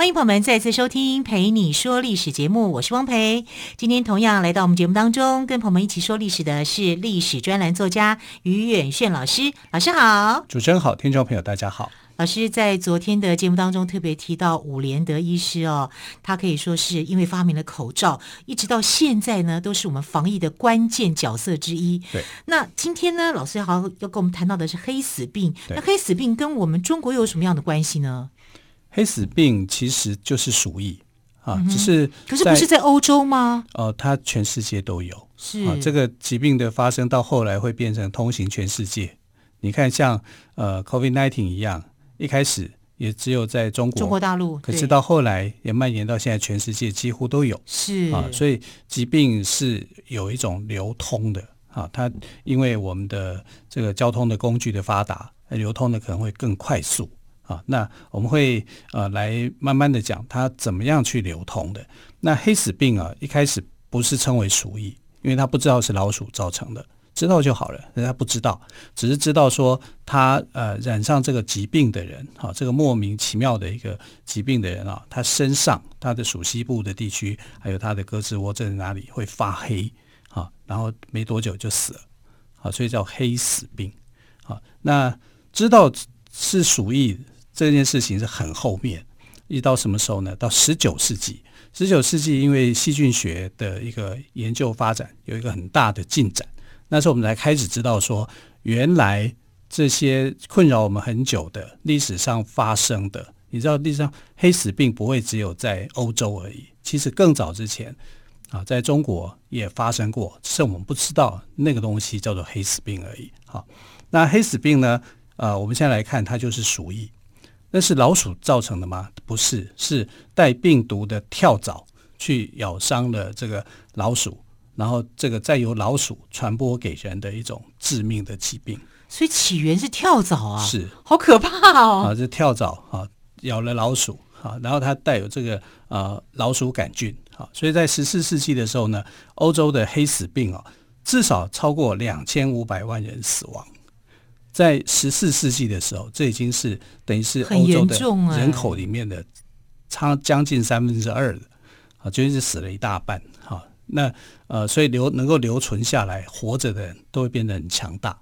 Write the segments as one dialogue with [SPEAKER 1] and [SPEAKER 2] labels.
[SPEAKER 1] 欢迎朋友们再次收听《陪你说历史》节目，我是汪培。今天同样来到我们节目当中，跟朋友们一起说历史的是历史专栏作家于远炫老师。老师好，
[SPEAKER 2] 主持人好，听众朋友大家好。
[SPEAKER 1] 老师在昨天的节目当中特别提到伍连德医师哦，他可以说是因为发明了口罩，一直到现在呢，都是我们防疫的关键角色之一。
[SPEAKER 2] 对。那
[SPEAKER 1] 今天呢，老师好要跟我们谈到的是黑死病。那黑死病跟我们中国又有什么样的关系呢？
[SPEAKER 2] 黑死病其实就是鼠疫啊，只是
[SPEAKER 1] 可是不是在欧洲吗？
[SPEAKER 2] 哦，它全世界都有。
[SPEAKER 1] 是
[SPEAKER 2] 啊，这个疾病的发生到后来会变成通行全世界。你看像，像呃，COVID-19 一样。一开始也只有在中国，
[SPEAKER 1] 中国大陆，
[SPEAKER 2] 可是到后来也蔓延到现在，全世界几乎都有。
[SPEAKER 1] 是
[SPEAKER 2] 啊，所以疾病是有一种流通的啊，它因为我们的这个交通的工具的发达，流通的可能会更快速啊。那我们会呃来慢慢的讲它怎么样去流通的。那黑死病啊，一开始不是称为鼠疫，因为它不知道是老鼠造成的。知道就好了，人家不知道，只是知道说他呃染上这个疾病的人，哈，这个莫名其妙的一个疾病的人啊，他身上他的属西部的地区，还有他的胳肢窝在哪里会发黑，啊，然后没多久就死了，啊，所以叫黑死病，啊，那知道是鼠疫这件事情是很后面，一直到什么时候呢？到十九世纪，十九世纪因为细菌学的一个研究发展有一个很大的进展。那时候我们才开始知道说，原来这些困扰我们很久的历史上发生的，你知道历史上黑死病不会只有在欧洲而已，其实更早之前啊，在中国也发生过，只是我们不知道那个东西叫做黑死病而已。好，那黑死病呢？呃，我们现在来看，它就是鼠疫，那是老鼠造成的吗？不是，是带病毒的跳蚤去咬伤了这个老鼠。然后这个再由老鼠传播给人的一种致命的疾病，
[SPEAKER 1] 所以起源是跳蚤啊，
[SPEAKER 2] 是
[SPEAKER 1] 好可怕哦！
[SPEAKER 2] 啊，这跳蚤啊咬了老鼠啊，然后它带有这个呃老鼠杆菌啊，所以在十四世纪的时候呢，欧洲的黑死病啊至少超过两千五百万人死亡。在十四世纪的时候，这已经是等于是欧洲的人口里面的差将近三分之二了啊，就是死了一大半哈。那呃，所以留能够留存下来活着的人都会变得很强大，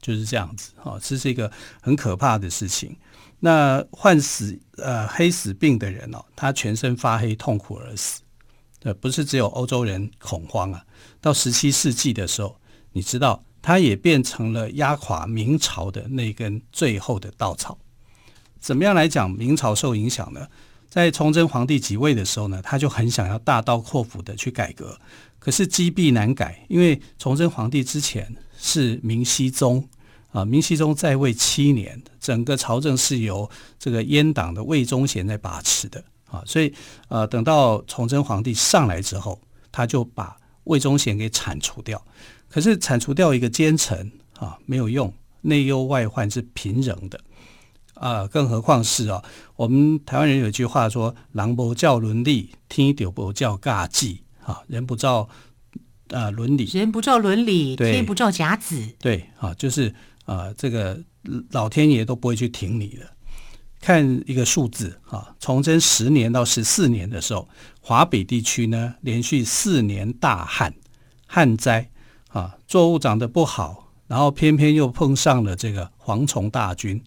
[SPEAKER 2] 就是这样子啊，这是一个很可怕的事情。那患死呃黑死病的人哦，他全身发黑，痛苦而死，呃，不是只有欧洲人恐慌啊。到十七世纪的时候，你知道，他也变成了压垮明朝的那根最后的稻草。怎么样来讲明朝受影响呢？在崇祯皇帝即位的时候呢，他就很想要大刀阔斧的去改革，可是积弊难改，因为崇祯皇帝之前是明熹宗啊，明熹宗在位七年，整个朝政是由这个阉党的魏忠贤在把持的啊，所以呃，等到崇祯皇帝上来之后，他就把魏忠贤给铲除掉，可是铲除掉一个奸臣啊，没有用，内忧外患是平仍的。啊，更何况是啊，我们台湾人有一句话说：“狼不教伦理，天就不教尬技。”啊，人不照啊伦理，
[SPEAKER 1] 人不照伦理，天不照甲子。
[SPEAKER 2] 对啊，就是啊，这个老天爷都不会去挺你的。看一个数字啊，崇祯十年到十四年的时候，华北地区呢连续四年大旱旱灾啊，作物长得不好，然后偏偏又碰上了这个蝗虫大军。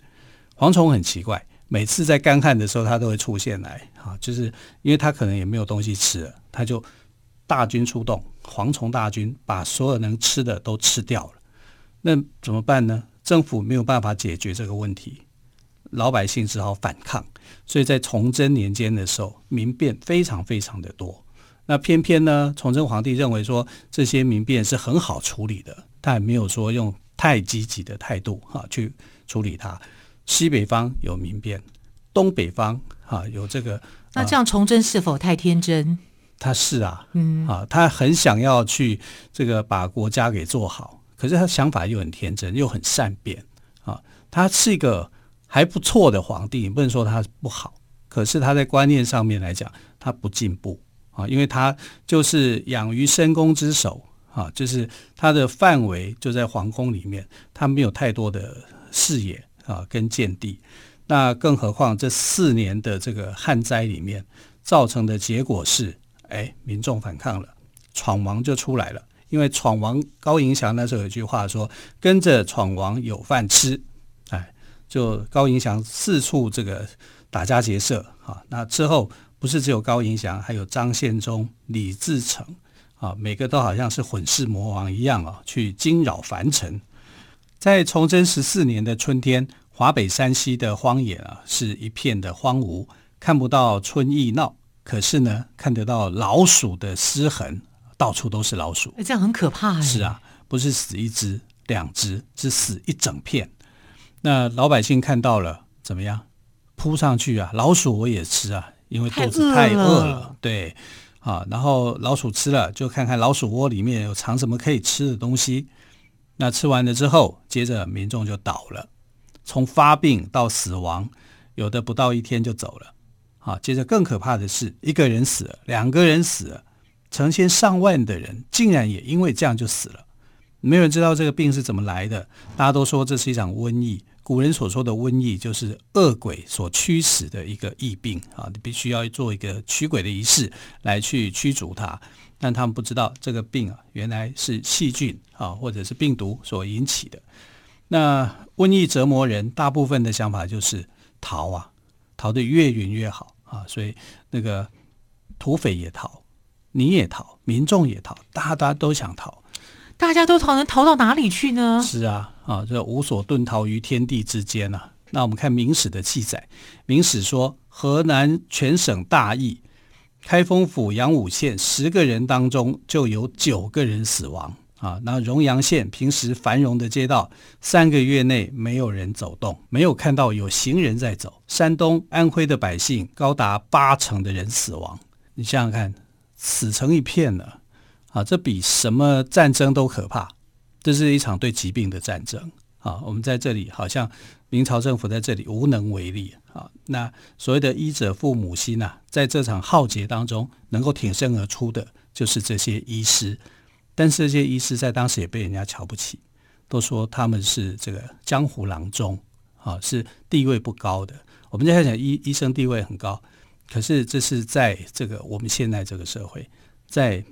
[SPEAKER 2] 蝗虫很奇怪，每次在干旱的时候，它都会出现来，啊，就是因为它可能也没有东西吃了，它就大军出动，蝗虫大军把所有能吃的都吃掉了。那怎么办呢？政府没有办法解决这个问题，老百姓只好反抗。所以在崇祯年间的时候，民变非常非常的多。那偏偏呢，崇祯皇帝认为说这些民变是很好处理的，他也没有说用太积极的态度哈去处理它。西北方有民变，东北方哈、啊、有这个，
[SPEAKER 1] 那这样崇祯是否太天真？
[SPEAKER 2] 他是啊，嗯啊，他很想要去这个把国家给做好，可是他想法又很天真，又很善变啊。他是一个还不错的皇帝，你不能说他不好。可是他在观念上面来讲，他不进步啊，因为他就是养于深宫之首啊，就是他的范围就在皇宫里面，他没有太多的视野啊跟见地。那更何况这四年的这个旱灾里面造成的结果是，哎，民众反抗了，闯王就出来了。因为闯王高迎祥那时候有一句话说：“跟着闯王有饭吃。”哎，就高迎祥四处这个打家劫舍啊。那之后不是只有高迎祥，还有张献忠、李自成啊，每个都好像是混世魔王一样啊，去惊扰凡尘。在崇祯十四年的春天。华北山西的荒野啊，是一片的荒芜，看不到春意闹，可是呢，看得到老鼠的尸痕，到处都是老鼠，
[SPEAKER 1] 这样很可怕。
[SPEAKER 2] 是啊，不是死一只、两只，是死一整片。那老百姓看到了怎么样？扑上去啊！老鼠我也吃啊，因为肚子太饿了。饿了对，啊，然后老鼠吃了，就看看老鼠窝里面有藏什么可以吃的东西。那吃完了之后，接着民众就倒了。从发病到死亡，有的不到一天就走了。啊，接着更可怕的是，一个人死了，两个人死了，成千上万的人竟然也因为这样就死了。没有人知道这个病是怎么来的，大家都说这是一场瘟疫。古人所说的瘟疫，就是恶鬼所驱使的一个疫病啊，你必须要做一个驱鬼的仪式来去驱逐它。但他们不知道这个病啊，原来是细菌啊，或者是病毒所引起的。那瘟疫折磨人，大部分的想法就是逃啊，逃得越远越好啊。所以那个土匪也逃，你也逃，民众也逃，大家都想逃，
[SPEAKER 1] 大家都逃，能逃到哪里去呢？
[SPEAKER 2] 是啊，啊，这无所遁逃于天地之间呐、啊。那我们看《明史》的记载，《明史》说河南全省大疫，开封府阳武县十个人当中就有九个人死亡。啊，那荣阳县平时繁荣的街道，三个月内没有人走动，没有看到有行人在走。山东、安徽的百姓高达八成的人死亡，你想想看，死成一片了。啊，这比什么战争都可怕。这是一场对疾病的战争。啊，我们在这里好像明朝政府在这里无能为力。啊，那所谓的医者父母心呐、在这场浩劫当中，能够挺身而出的，就是这些医师。但是这些医师在当时也被人家瞧不起，都说他们是这个江湖郎中，啊，是地位不高的。我们现在讲医医生地位很高，可是这是在这个我们现在这个社会，在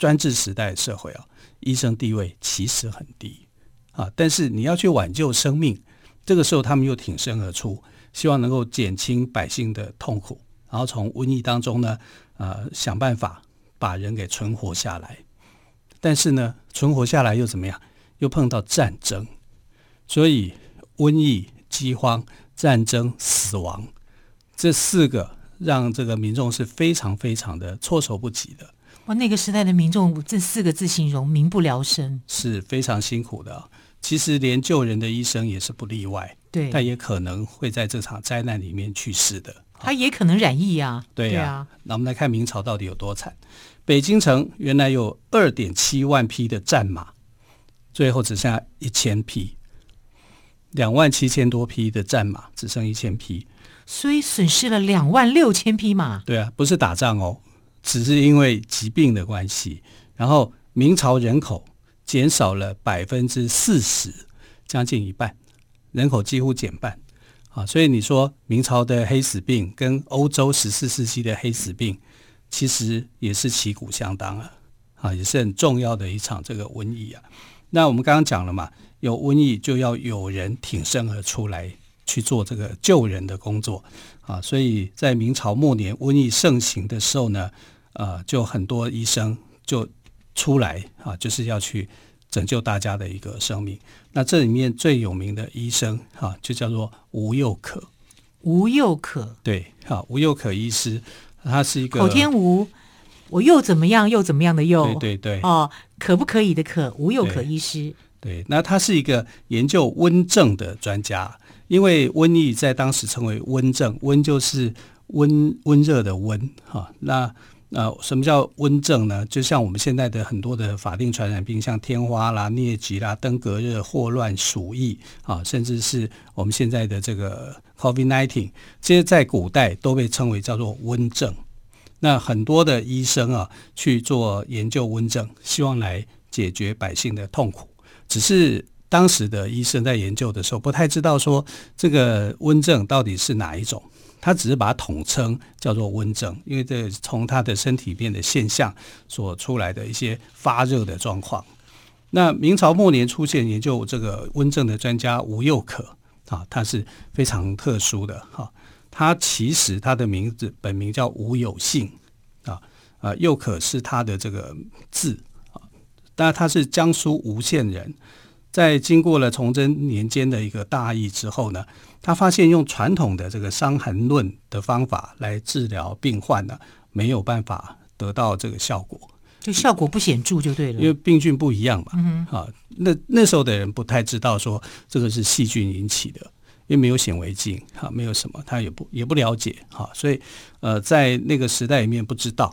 [SPEAKER 2] 专制时代的社会啊，医生地位其实很低啊。但是你要去挽救生命，这个时候他们又挺身而出，希望能够减轻百姓的痛苦，然后从瘟疫当中呢，呃，想办法把人给存活下来。但是呢，存活下来又怎么样？又碰到战争，所以瘟疫、饥荒、战争、死亡这四个，让这个民众是非常非常的措手不及的。
[SPEAKER 1] 哇，那个时代的民众这四个字形容：民不聊生，
[SPEAKER 2] 是非常辛苦的。其实连救人的医生也是不例外，
[SPEAKER 1] 对，
[SPEAKER 2] 但也可能会在这场灾难里面去世的。
[SPEAKER 1] 他也可能染疫啊，
[SPEAKER 2] 对呀、啊。那、啊、我们来看明朝到底有多惨。北京城原来有二点七万匹的战马，最后只剩下一千匹，两万七千多匹的战马只剩一千匹，
[SPEAKER 1] 所以损失了两万六千匹马。
[SPEAKER 2] 对啊，不是打仗哦，只是因为疾病的关系。然后明朝人口减少了百分之四十，将近一半，人口几乎减半啊。所以你说明朝的黑死病跟欧洲十四世纪的黑死病。其实也是旗鼓相当啊，啊，也是很重要的一场这个瘟疫啊。那我们刚刚讲了嘛，有瘟疫就要有人挺身而出来去做这个救人的工作啊。所以在明朝末年瘟疫盛行的时候呢，呃，就很多医生就出来啊，就是要去拯救大家的一个生命。那这里面最有名的医生啊，就叫做吴又可。
[SPEAKER 1] 吴又可，
[SPEAKER 2] 对，啊，吴又可医师。他是一个
[SPEAKER 1] 口天吴，我又怎么样又怎么样的又，
[SPEAKER 2] 对对对，
[SPEAKER 1] 哦，可不可以的可，吴又可医
[SPEAKER 2] 师对。那他是一个研究温症的专家，因为瘟疫在当时称为温症，温就是温温热的温哈。那呃，什么叫温症呢？就像我们现在的很多的法定传染病，像天花啦、疟疾啦、登革热、霍乱、鼠疫啊，甚至是我们现在的这个 COVID-19，这些在古代都被称为叫做温症。那很多的医生啊去做研究温症，希望来解决百姓的痛苦。只是当时的医生在研究的时候，不太知道说这个温症到底是哪一种。他只是把它统称叫做温症，因为这从他的身体变的现象所出来的一些发热的状况。那明朝末年出现研究这个温症的专家吴又可啊，他是非常特殊的哈。他其实他的名字本名叫吴有幸啊啊，又可是他的这个字啊，但他是江苏吴县人。在经过了崇祯年间的一个大疫之后呢，他发现用传统的这个《伤寒论》的方法来治疗病患呢，没有办法得到这个效果，
[SPEAKER 1] 就效果不显著就对了。
[SPEAKER 2] 因为病菌不一样嘛，
[SPEAKER 1] 嗯、
[SPEAKER 2] 啊，那那时候的人不太知道说这个是细菌引起的，因为没有显微镜，哈、啊，没有什么，他也不也不了解，哈、啊，所以呃，在那个时代里面不知道。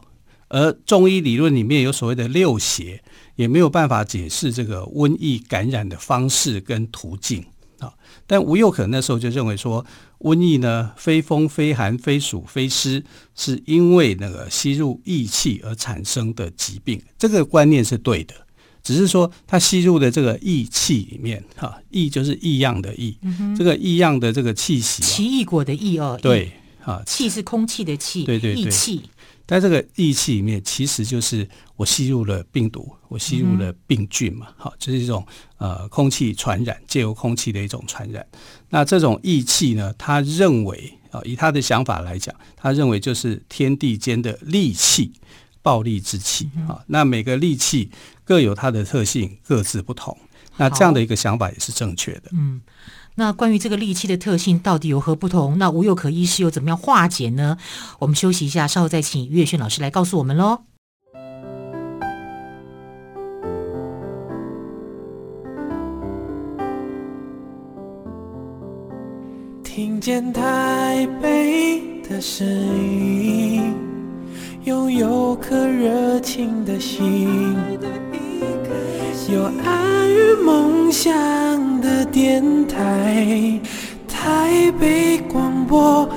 [SPEAKER 2] 而中医理论里面有所谓的六邪，也没有办法解释这个瘟疫感染的方式跟途径啊。但吴又可那时候就认为说，瘟疫呢，非风非寒非暑非湿，是因为那个吸入疫气而产生的疾病。这个观念是对的，只是说它吸入的这个异气里面，哈，异就是异样的异，嗯、这个异样的这个气息，
[SPEAKER 1] 奇异果的异哦，
[SPEAKER 2] 对，啊，
[SPEAKER 1] 气是空气的气，
[SPEAKER 2] 对对对，
[SPEAKER 1] 异气。
[SPEAKER 2] 在这个义气里面，其实就是我吸入了病毒，我吸入了病菌嘛，好、嗯，这、就是一种呃空气传染，借由空气的一种传染。那这种义气呢，他认为啊，以他的想法来讲，他认为就是天地间的戾气，暴力之气啊、嗯。那每个戾气各有它的特性，各自不同。那这样的一个想法也是正确的。
[SPEAKER 1] 嗯。那关于这个戾气的特性到底有何不同？那吴又可医师又怎么样化解呢？我们休息一下，稍后再请于远炫老师来告诉我们喽。
[SPEAKER 3] 听见台北的声音，拥有颗热情的心，有爱与梦想的电台，台北广播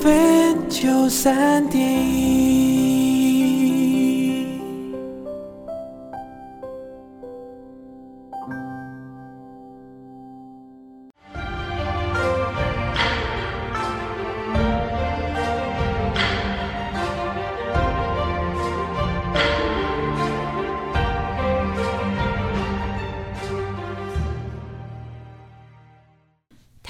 [SPEAKER 3] FM 九三点一。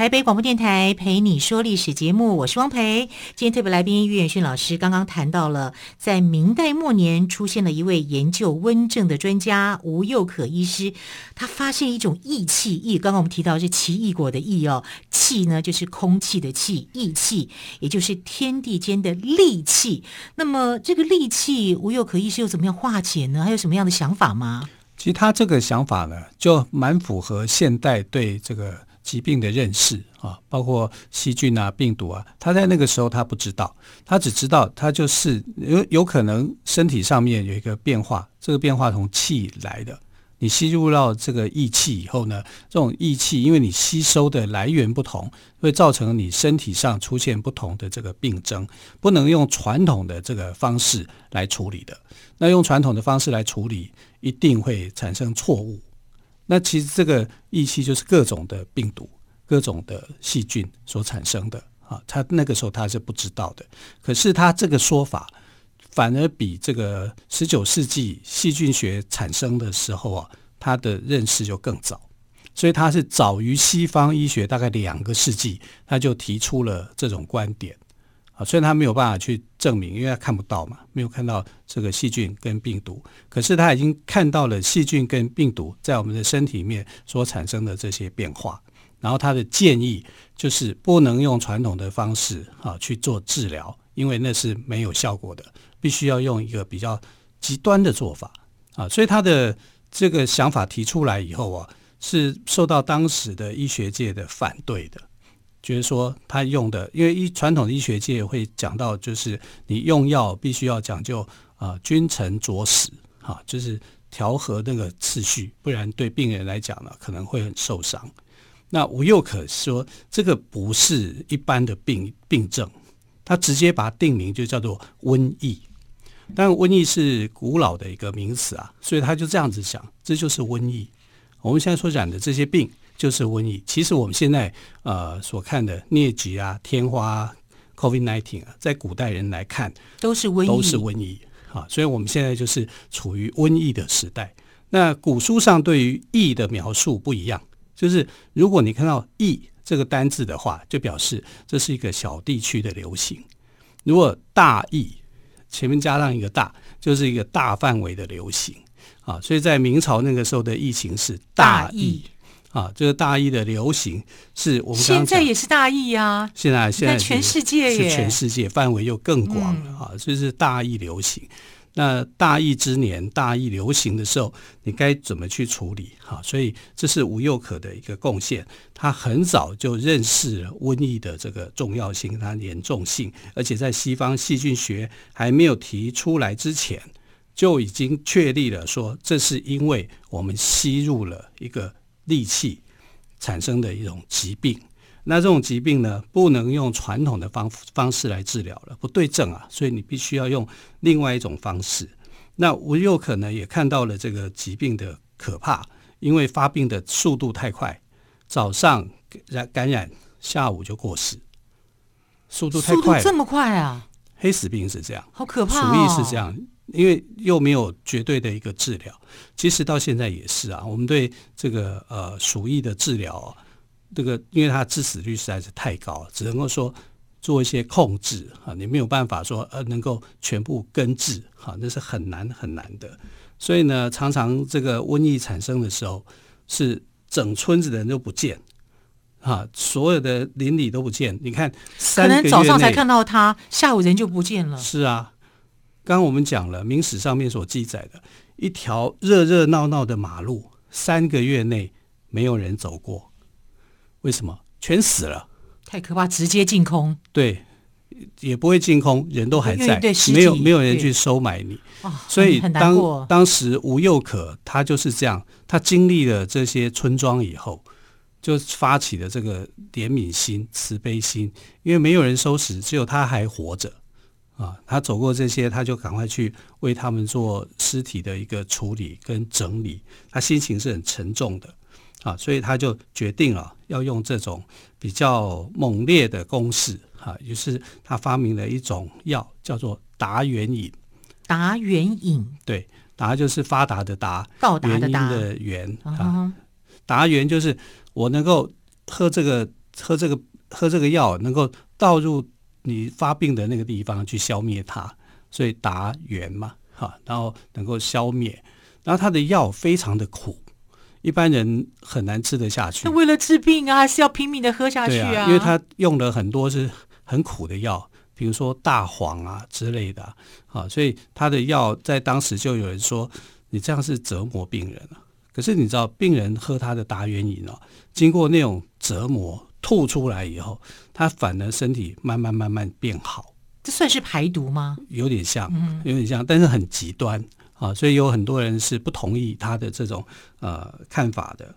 [SPEAKER 1] 台北广播电台陪你说历史节目，我是汪培。今天特别来宾于远逊老师刚刚谈到了，在明代末年出现了一位研究温症的专家吴又可医师，他发现一种异气，异刚刚我们提到是奇异果的异哦，气呢就是空气的气，异气也就是天地间的戾气。那么这个戾气，吴又可医师又怎么样化解呢？还有什么样的想法吗？
[SPEAKER 2] 其实他这个想法呢，就蛮符合现代对这个。疾病的认识啊，包括细菌啊、病毒啊，他在那个时候他不知道，他只知道他就是有有可能身体上面有一个变化，这个变化从气来的。你吸入到这个异气以后呢，这种异气因为你吸收的来源不同，会造成你身体上出现不同的这个病征，不能用传统的这个方式来处理的。那用传统的方式来处理，一定会产生错误。那其实这个异气就是各种的病毒、各种的细菌所产生的啊，他那个时候他是不知道的。可是他这个说法反而比这个十九世纪细菌学产生的时候啊，他的认识就更早，所以他是早于西方医学大概两个世纪，他就提出了这种观点啊。虽然他没有办法去证明，因为他看不到嘛，没有看到这个细菌跟病毒。可是他已经看到了细菌跟病毒在我们的身体里面所产生的这些变化。然后他的建议就是不能用传统的方式啊去做治疗，因为那是没有效果的，必须要用一个比较极端的做法啊。所以他的这个想法提出来以后啊，是受到当时的医学界的反对的。就是说他用的，因为医传统医学界会讲到，就是你用药必须要讲究啊、君臣佐使，哈、啊，就是调和那个次序，不然对病人来讲呢可能会很受伤。那吴又可说这个不是一般的病病症，他直接把它定名就叫做瘟疫。但瘟疫是古老的一个名词啊，所以他就这样子讲，这就是瘟疫。我们现在所讲的这些病。就是瘟疫。其实我们现在呃所看的疟疾啊、天花啊、COVID-19 啊，在古代人来看
[SPEAKER 1] 都是瘟疫，
[SPEAKER 2] 都是瘟疫啊。所以我们现在就是处于瘟疫的时代。那古书上对于疫的描述不一样，就是如果你看到疫这个单字的话，就表示这是一个小地区的流行；如果大疫前面加上一个大，就是一个大范围的流行啊。所以在明朝那个时候的疫情是大疫。啊，这个大疫的流行是我们
[SPEAKER 1] 现在也是大疫呀，
[SPEAKER 2] 现在现在
[SPEAKER 1] 全世界
[SPEAKER 2] 是全世界范围又更广了、嗯、啊，这是大疫流行。那大疫之年，大疫流行的时候，你该怎么去处理？哈、啊，所以这是吴又可的一个贡献。他很早就认识了瘟疫的这个重要性、它严重性，而且在西方细菌学还没有提出来之前，就已经确立了说，这是因为我们吸入了一个。戾气产生的一种疾病，那这种疾病呢，不能用传统的方方式来治疗了，不对症啊，所以你必须要用另外一种方式。那吴又可能，也看到了这个疾病的可怕，因为发病的速度太快，早上染感染，下午就过世，速度太快，
[SPEAKER 1] 这么快啊！
[SPEAKER 2] 黑死病是这样，
[SPEAKER 1] 好可怕，
[SPEAKER 2] 鼠疫是这样。因为又没有绝对的一个治疗，其实到现在也是啊。我们对这个呃鼠疫的治疗啊，这个因为它致死率实在是太高，只能够说做一些控制啊，你没有办法说呃能够全部根治哈，那是很难很难的。所以呢，常常这个瘟疫产生的时候，是整村子的人都不见啊，所有的邻里都不见。你看，可
[SPEAKER 1] 能早上才看到他，下午人就不见了。
[SPEAKER 2] 是啊。刚刚我们讲了，明史上面所记载的一条热热闹闹的马路，三个月内没有人走过，为什么？全死了，
[SPEAKER 1] 太可怕，直接净空。
[SPEAKER 2] 对，也不会净空，人都还在，没有没有人去收买你。所以当当时吴又可他就是这样，他经历了这些村庄以后，就发起了这个怜悯心、慈悲心，因为没有人收拾，只有他还活着。啊，他走过这些，他就赶快去为他们做尸体的一个处理跟整理。他心情是很沉重的，啊，所以他就决定了要用这种比较猛烈的攻势，啊，于是他发明了一种药，叫做达元饮。
[SPEAKER 1] 达元饮，
[SPEAKER 2] 对，达就是发达的达，
[SPEAKER 1] 到达的达
[SPEAKER 2] 的元啊，达元就是我能够喝这个喝这个喝这个药，能够倒入。你发病的那个地方去消灭它，所以达源嘛，哈，然后能够消灭，然后它的药非常的苦，一般人很难吃得下去。
[SPEAKER 1] 那为了治病啊，还是要拼命的喝下去啊？
[SPEAKER 2] 啊，因为他用了很多是很苦的药，比如说大黄啊之类的，啊，所以他的药在当时就有人说，你这样是折磨病人了。可是你知道，病人喝他的达元饮哦，经过那种折磨。吐出来以后，他反而身体慢慢慢慢变好。
[SPEAKER 1] 这算是排毒吗？
[SPEAKER 2] 有点像，有点像，但是很极端啊，所以有很多人是不同意他的这种呃看法的。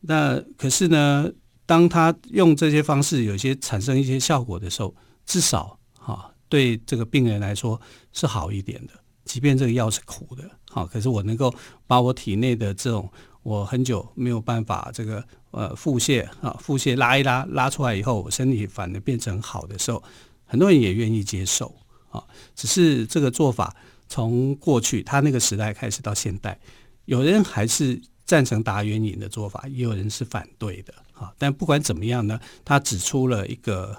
[SPEAKER 2] 那可是呢，当他用这些方式有些产生一些效果的时候，至少啊对这个病人来说是好一点的，即便这个药是苦的，好，可是我能够把我体内的这种。我很久没有办法这个呃腹泻啊，腹泻拉一拉拉出来以后，我身体反而变成好的时候，很多人也愿意接受啊。只是这个做法从过去他那个时代开始到现代，有人还是赞成达原饮的做法，也有人是反对的啊。但不管怎么样呢，他指出了一个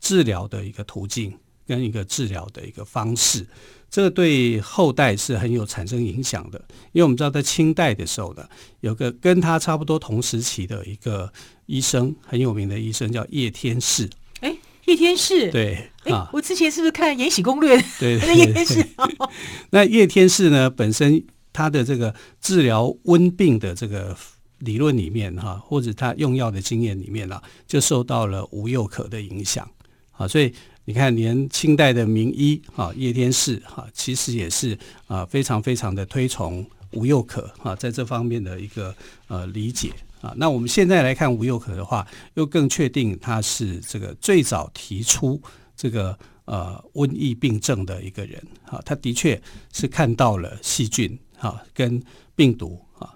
[SPEAKER 2] 治疗的一个途径跟一个治疗的一个方式。这个对后代是很有产生影响的，因为我们知道在清代的时候呢，有个跟他差不多同时期的一个医生，很有名的医生叫叶天士。
[SPEAKER 1] 哎，叶天士，
[SPEAKER 2] 对啊，
[SPEAKER 1] 我之前是不是看《延禧攻略》？
[SPEAKER 2] 对，
[SPEAKER 1] 那叶天士。
[SPEAKER 2] 那叶天士呢，本身他的这个治疗温病的这个理论里面哈，或者他用药的经验里面啊，就受到了吴又可的影响啊，所以你看，连清代的名医哈叶天士哈，其实也是啊非常非常的推崇吴又可哈，在这方面的一个呃理解啊。那我们现在来看吴又可的话，又更确定他是这个最早提出这个呃瘟疫病症的一个人啊，他的确是看到了细菌哈跟病毒啊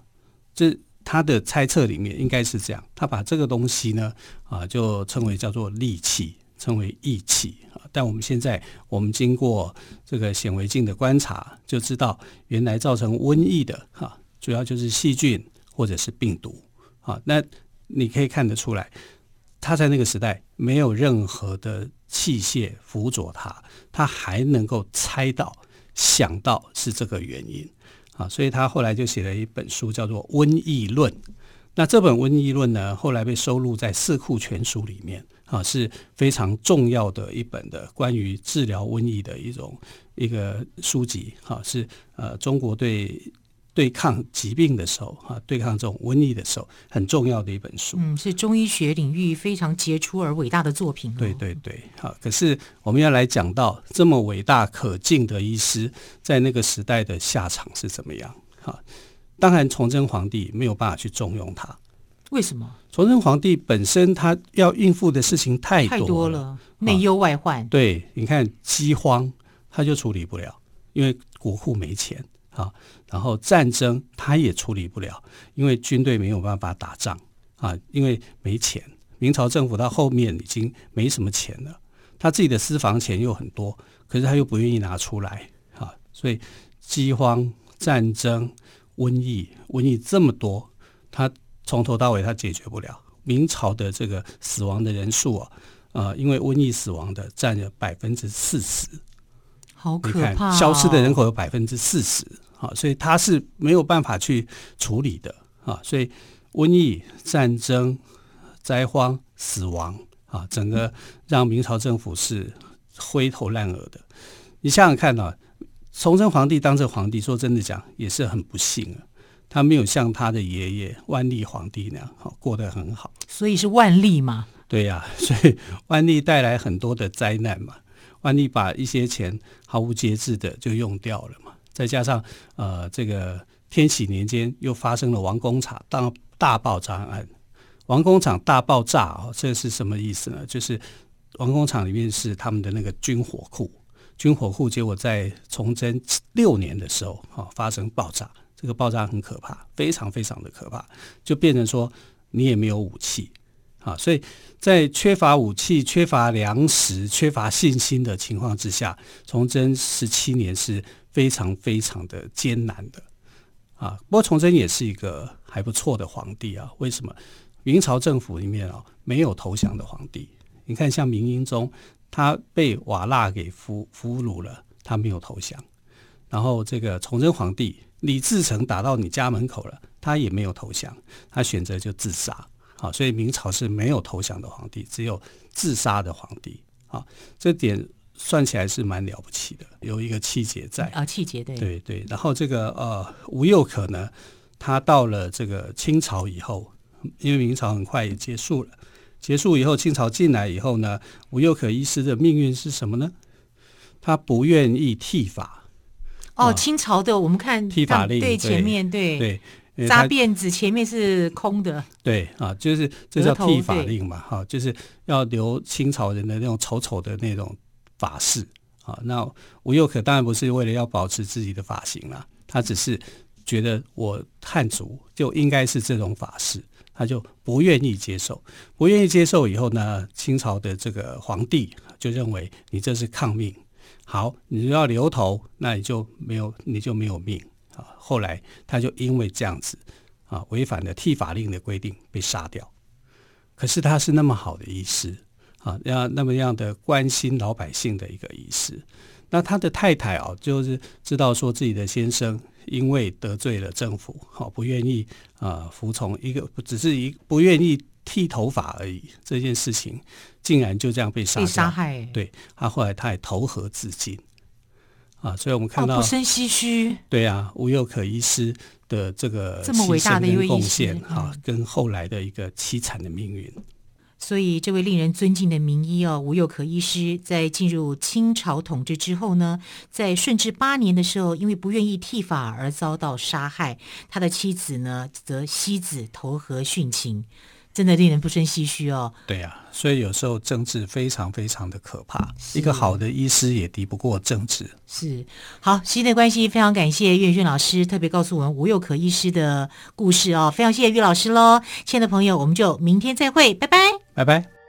[SPEAKER 2] 这。他的猜测里面应该是这样，他把这个东西呢啊，就称为叫做戾气，称为疫气啊。但我们现在我们经过这个显微镜的观察，就知道原来造成瘟疫的哈，主要就是细菌或者是病毒啊。那你可以看得出来，他在那个时代没有任何的器械辅佐他，他还能够猜到、想到是这个原因。啊，所以他后来就写了一本书，叫做《瘟疫论》。那这本《瘟疫论》呢，后来被收录在《四库全书》里面，啊，是非常重要的一本的关于治疗瘟疫的一种一个书籍。哈，是呃，中国对。对抗疾病的时候，哈，对抗这种瘟疫的时候，很重要的一本书。
[SPEAKER 1] 嗯，是中医学领域非常杰出而伟大的作品。
[SPEAKER 2] 对对对，好。可是我们要来讲到这么伟大可敬的医师，在那个时代的下场是怎么样？哈，当然崇祯皇帝没有办法去重用他。
[SPEAKER 1] 为什么？
[SPEAKER 2] 崇祯皇帝本身他要应付的事情太多了，太多了，
[SPEAKER 1] 内忧外患。
[SPEAKER 2] 对，你看饥荒他就处理不了，因为国库没钱。啊，然后战争他也处理不了，因为军队没有办法打仗啊，因为没钱。明朝政府到后面已经没什么钱了，他自己的私房钱又很多，可是他又不愿意拿出来啊，所以饥荒、战争、瘟疫、瘟疫这么多，他从头到尾他解决不了。明朝的这个死亡的人数啊，呃，因为瘟疫死亡的占了百分之四十。
[SPEAKER 1] 好可怕、哦！
[SPEAKER 2] 消失的人口有百分之四十，啊，所以他是没有办法去处理的啊，所以瘟疫、战争、灾荒、死亡啊，整个让明朝政府是灰头烂额的。你想想看啊，崇祯皇帝当这皇帝，说真的讲也是很不幸啊，他没有像他的爷爷万历皇帝那样好过得很好。
[SPEAKER 1] 所以是万历嘛？
[SPEAKER 2] 对呀、啊，所以万历带来很多的灾难嘛。万历把一些钱毫无节制的就用掉了嘛，再加上呃，这个天启年间又发生了王公场大大爆炸案，王公场大爆炸哦，这是什么意思呢？就是王公场里面是他们的那个军火库，军火库结果在崇祯六年的时候哈发生爆炸，这个爆炸很可怕，非常非常的可怕，就变成说你也没有武器。啊，所以在缺乏武器、缺乏粮食、缺乏信心的情况之下，崇祯十七年是非常非常的艰难的。啊，不过崇祯也是一个还不错的皇帝啊。为什么？明朝政府里面啊没有投降的皇帝。你看，像明英宗，他被瓦剌给俘俘虏了，他没有投降。然后这个崇祯皇帝李自成打到你家门口了，他也没有投降，他选择就自杀。好，所以明朝是没有投降的皇帝，只有自杀的皇帝。好，这点算起来是蛮了不起的，有一个气节在
[SPEAKER 1] 啊，气节对
[SPEAKER 2] 对对。然后这个呃吴又可呢，他到了这个清朝以后，因为明朝很快也结束了，结束以后清朝进来以后呢，吴又可医师的命运是什么呢？他不愿意剃发。
[SPEAKER 1] 哦，清朝的我们看
[SPEAKER 2] 剃发令
[SPEAKER 1] 对前面对对。扎辫子前面是空的，
[SPEAKER 2] 对啊，就是这叫剃发令嘛，哈，就是要留清朝人的那种丑丑的那种发饰啊。那吴又可当然不是为了要保持自己的发型啦，他只是觉得我汉族就应该是这种发式，他就不愿意接受，不愿意接受以后呢，清朝的这个皇帝就认为你这是抗命，好，你要留头，那你就没有，你就没有命啊。后来他就因为这样子啊，违反了剃法令的规定被杀掉。可是他是那么好的医师啊，要那么样的关心老百姓的一个医师。那他的太太啊，就是知道说自己的先生因为得罪了政府，好不愿意啊服从一个，只是一不愿意剃头发而已。这件事情竟然就这样被杀掉，
[SPEAKER 1] 被杀害。
[SPEAKER 2] 对，他后来他也投河自尽。啊，所以我们看到、
[SPEAKER 1] 哦、不生唏嘘。
[SPEAKER 2] 对啊，吴又可医师的这个
[SPEAKER 1] 这么伟大的一位
[SPEAKER 2] 贡献啊，
[SPEAKER 1] 嗯、
[SPEAKER 2] 跟后来的一个凄惨的命运。
[SPEAKER 1] 所以，这位令人尊敬的名医哦，吴又可医师，在进入清朝统治之后呢，在顺治八年的时候，因为不愿意剃发而遭到杀害。他的妻子呢，则妻子投河殉情，真的令人不胜唏嘘哦。
[SPEAKER 2] 对呀、啊，所以有时候政治非常非常的可怕，一个好的医师也敌不过政治。
[SPEAKER 1] 是，好，时间的关系，非常感谢岳轩老师特别告诉我们吴又可医师的故事哦，非常谢谢岳老师喽。亲爱的朋友，我们就明天再会，拜拜。
[SPEAKER 2] 拜拜。